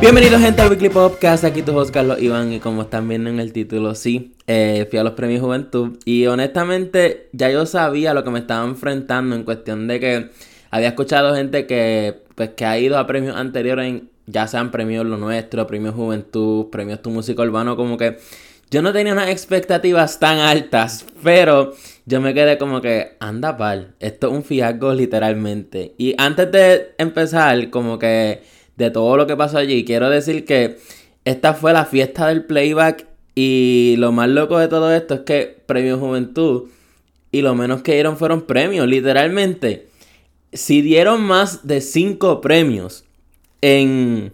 Bienvenidos gente al Weekly Podcast, aquí tu host Carlos Iván y como están viendo en el título, sí, eh, fui a los premios Juventud y honestamente ya yo sabía lo que me estaba enfrentando en cuestión de que había escuchado gente que pues que ha ido a premios anteriores, ya sean premios Lo Nuestro, premios Juventud, premios Tu Música Urbano, como que yo no tenía unas expectativas tan altas, pero yo me quedé como que, anda pal, esto es un fiasco literalmente. Y antes de empezar, como que de todo lo que pasó allí. Quiero decir que esta fue la fiesta del playback y lo más loco de todo esto es que Premio Juventud y lo menos que dieron fueron premios, literalmente. Si dieron más de 5 premios en...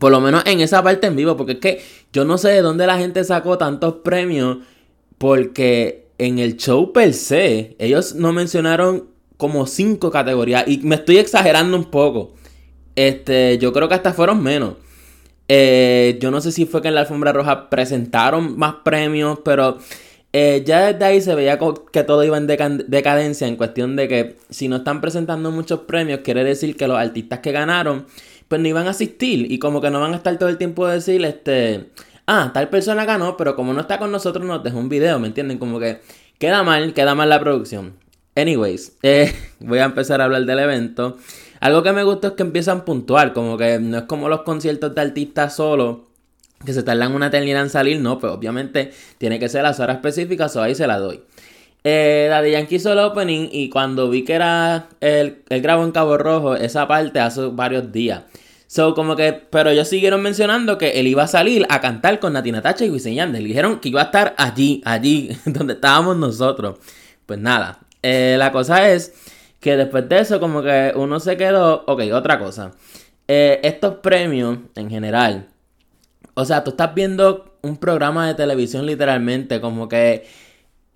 Por lo menos en esa parte en vivo, porque es que yo no sé de dónde la gente sacó tantos premios, porque en el show per se, ellos no mencionaron como 5 categorías, y me estoy exagerando un poco. Este, yo creo que hasta fueron menos. Eh, yo no sé si fue que en la alfombra roja presentaron más premios, pero eh, ya desde ahí se veía que todo iba en decadencia en cuestión de que si no están presentando muchos premios, quiere decir que los artistas que ganaron, pues no iban a asistir y como que no van a estar todo el tiempo a decir, este, ah, tal persona ganó, pero como no está con nosotros nos dejó un video, ¿me entienden? Como que queda mal, queda mal la producción. Anyways, eh, voy a empezar a hablar del evento. Algo que me gusta es que empiezan puntual, como que no es como los conciertos de artistas solo, que se tardan una eternidad en salir, no, pues obviamente tiene que ser las horas específicas, o ahí se la doy. Eh, Daddy Yankee hizo el opening y cuando vi que era el, el grabo en Cabo Rojo, esa parte hace varios días. So, como que, pero ellos siguieron mencionando que él iba a salir a cantar con Natina Tacha y Wisin Yandel. Dijeron que iba a estar allí, allí, donde estábamos nosotros. Pues nada, eh, la cosa es que después de eso como que uno se quedó, ok, otra cosa. Eh, estos premios en general, o sea, tú estás viendo un programa de televisión literalmente, como que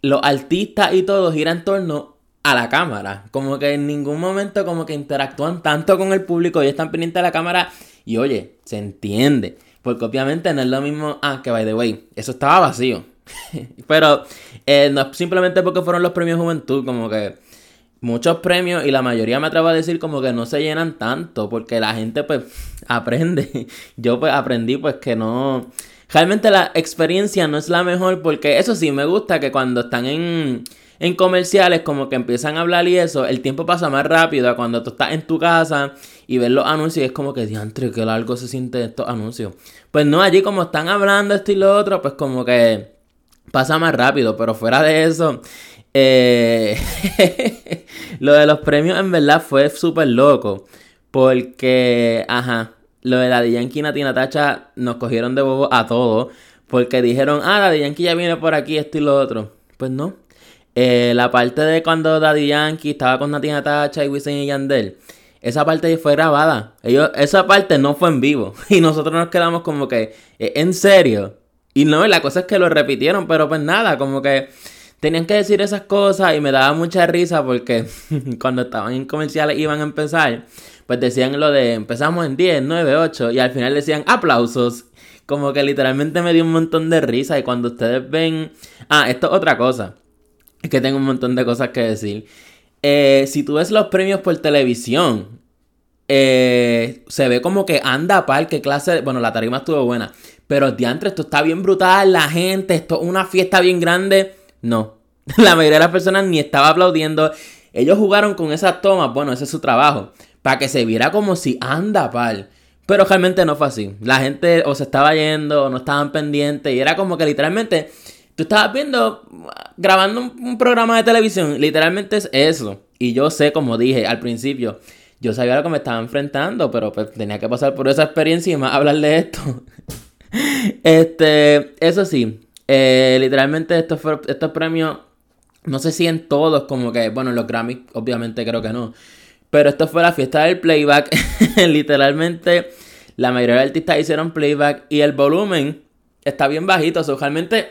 los artistas y todo giran en torno a la cámara. Como que en ningún momento como que interactúan tanto con el público y están pendientes de la cámara. Y oye, se entiende. Porque obviamente no es lo mismo. Ah, que by the way, eso estaba vacío. Pero eh, no simplemente porque fueron los premios Juventud, como que muchos premios y la mayoría me atrevo a decir como que no se llenan tanto porque la gente pues aprende. Yo pues aprendí pues que no... Realmente la experiencia no es la mejor porque eso sí me gusta que cuando están en, en comerciales como que empiezan a hablar y eso, el tiempo pasa más rápido a cuando tú estás en tu casa y ves los anuncios y es como que diantre, qué largo se siente estos anuncios. Pues no, allí como están hablando esto y lo otro, pues como que pasa más rápido, pero fuera de eso, eh, lo de los premios en verdad fue súper loco. Porque, ajá, lo de la Yankee y Natina Tacha nos cogieron de bobo a todos. Porque dijeron, ah, Daddy Yankee ya viene por aquí, esto y lo otro. Pues no. Eh, la parte de cuando Daddy Yankee estaba con Natina Tacha y Wisin y Yandel. Esa parte fue grabada. Ellos, esa parte no fue en vivo. Y nosotros nos quedamos como que, ¿en serio? Y no, la cosa es que lo repitieron, pero pues nada, como que tenían que decir esas cosas y me daba mucha risa porque cuando estaban en comerciales iban a empezar, pues decían lo de empezamos en 10, 9, 8 y al final decían aplausos. Como que literalmente me dio un montón de risa y cuando ustedes ven... Ah, esto es otra cosa. Es que tengo un montón de cosas que decir. Eh, si tú ves los premios por televisión, eh, se ve como que anda par, qué clase... Bueno, la tarima estuvo buena. Pero diantre, esto está bien brutal, la gente, esto es una fiesta bien grande. No. La mayoría de las personas ni estaba aplaudiendo. Ellos jugaron con esas tomas, bueno, ese es su trabajo, para que se viera como si anda pal. Pero realmente no fue así. La gente o se estaba yendo o no estaban pendientes y era como que literalmente tú estabas viendo, grabando un, programa de televisión, literalmente es eso. Y yo sé, como dije al principio, yo sabía lo que me estaba enfrentando, pero pues tenía que pasar por esa experiencia y más hablar de esto. este, eso sí, eh, literalmente estos, estos premios, no sé si en todos, como que, bueno, en los Grammys, obviamente creo que no. Pero esto fue la fiesta del playback. literalmente, la mayoría de artistas hicieron playback y el volumen está bien bajito. O sea, realmente,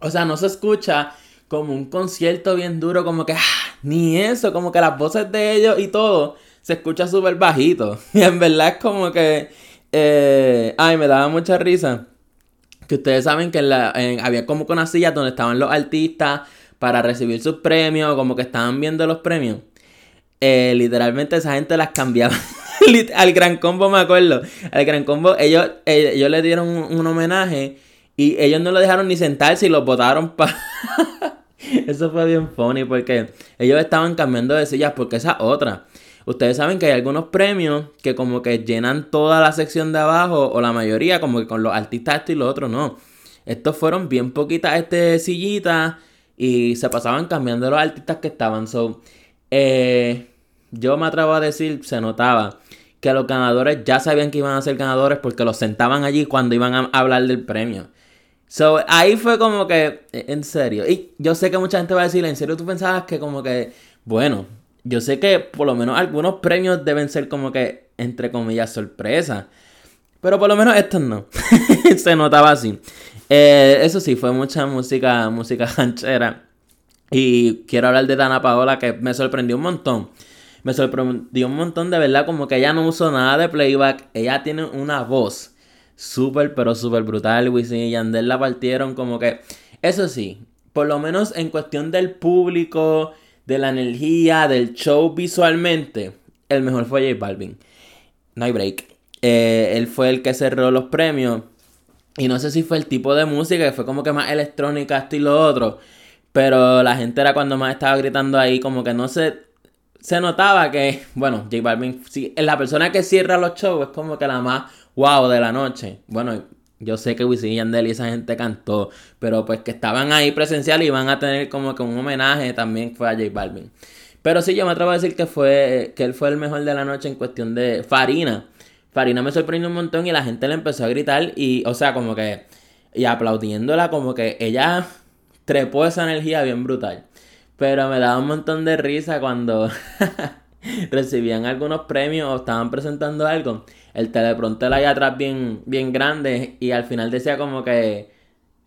o sea, no se escucha como un concierto bien duro, como que, ah, ni eso, como que las voces de ellos y todo se escucha súper bajito. Y en verdad es como que, eh, ay, me daba mucha risa que ustedes saben que había como con una silla donde estaban los artistas para recibir sus premios, como que estaban viendo los premios. Eh, literalmente esa gente las cambiaba. al Gran Combo me acuerdo. Al Gran Combo, ellos, ellos, le dieron un, homenaje y ellos no lo dejaron ni sentarse y lo botaron para... Eso fue bien funny porque ellos estaban cambiando de sillas porque esa otra. Ustedes saben que hay algunos premios que como que llenan toda la sección de abajo o la mayoría como que con los artistas esto y lo otro no. Estos fueron bien poquitas este, sillitas y se pasaban cambiando los artistas que estaban. So, eh, yo me atrevo a decir, se notaba que los ganadores ya sabían que iban a ser ganadores porque los sentaban allí cuando iban a hablar del premio. So, ahí fue como que, e, en serio. Y yo sé que mucha gente va a decir, ¿en serio tú pensabas que como que, bueno, yo sé que por lo menos algunos premios deben ser como que, entre comillas, sorpresa. Pero por lo menos estos no. Se notaba así. Eh, eso sí, fue mucha música, música ranchera. Y quiero hablar de Dana Paola que me sorprendió un montón. Me sorprendió un montón de verdad, como que ella no usó nada de playback. Ella tiene una voz súper, pero súper brutal. Wisin y Yandel la partieron como que... Eso sí, por lo menos en cuestión del público, de la energía, del show visualmente, el mejor fue J Balvin. No hay break. Eh, él fue el que cerró los premios. Y no sé si fue el tipo de música, que fue como que más electrónica, esto y lo otro. Pero la gente era cuando más estaba gritando ahí, como que no se. Se notaba que, bueno, J Balvin, si, la persona que cierra los shows es como que la más wow de la noche. Bueno, yo sé que Wisin y Yandel y esa gente cantó, pero pues que estaban ahí presencial y iban a tener como que un homenaje también fue a J Balvin. Pero sí, yo me atrevo a decir que fue que él fue el mejor de la noche en cuestión de Farina. Farina me sorprendió un montón y la gente le empezó a gritar y, o sea, como que, y aplaudiéndola como que ella trepó esa energía bien brutal. Pero me daba un montón de risa cuando recibían algunos premios o estaban presentando algo. El teleprompter ahí atrás bien, bien grande y al final decía como que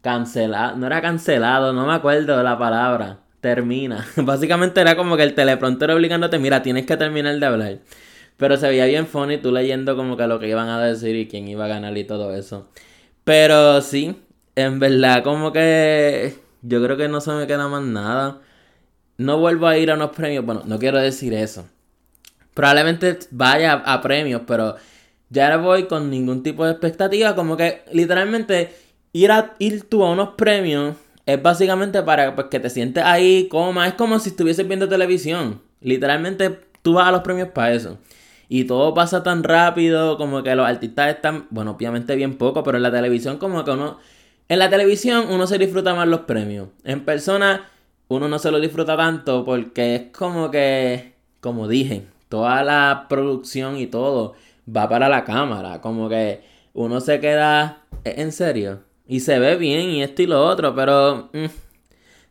cancelado, no era cancelado, no me acuerdo de la palabra. Termina. Básicamente era como que el teleprompter obligándote, mira, tienes que terminar de hablar. Pero se veía bien funny tú leyendo como que lo que iban a decir y quién iba a ganar y todo eso. Pero sí, en verdad como que yo creo que no se me queda más nada. No vuelvo a ir a unos premios. Bueno, no quiero decir eso. Probablemente vaya a, premios, pero ya no voy con ningún tipo de expectativa. Como que literalmente ir, a, ir tú a unos premios es básicamente para pues, que te sientes ahí, coma. Es como si estuvieses viendo televisión. Literalmente tú vas a los premios para eso. Y todo pasa tan rápido, como que los artistas están, bueno, obviamente bien poco, pero en la televisión como que uno... En la televisión uno se disfruta más los premios. En persona uno no se lo disfruta tanto porque es como que, como dije, toda la producción y todo va para la cámara. Como que uno se queda en serio. Y se ve bien y esto y lo otro, pero mm,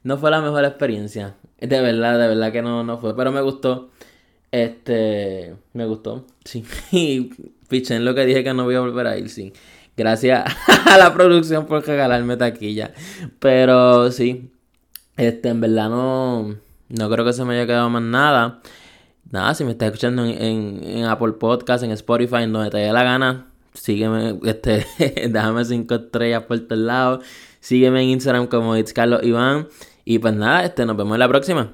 no fue la mejor experiencia. De verdad, de verdad que no, no fue. Pero me gustó. Este, me gustó, sí. Y en lo que dije que no voy a volver a ir, sí. Gracias a la producción por regalarme taquilla. Pero sí, este, en verdad no, no creo que se me haya quedado más nada. Nada, si me estás escuchando en, en, Apple Podcast, en Spotify, en donde te dé la gana, sígueme, este, déjame cinco estrellas por todos lados. Sígueme en Instagram como It's Carlos Iván. Y pues nada, este, nos vemos en la próxima.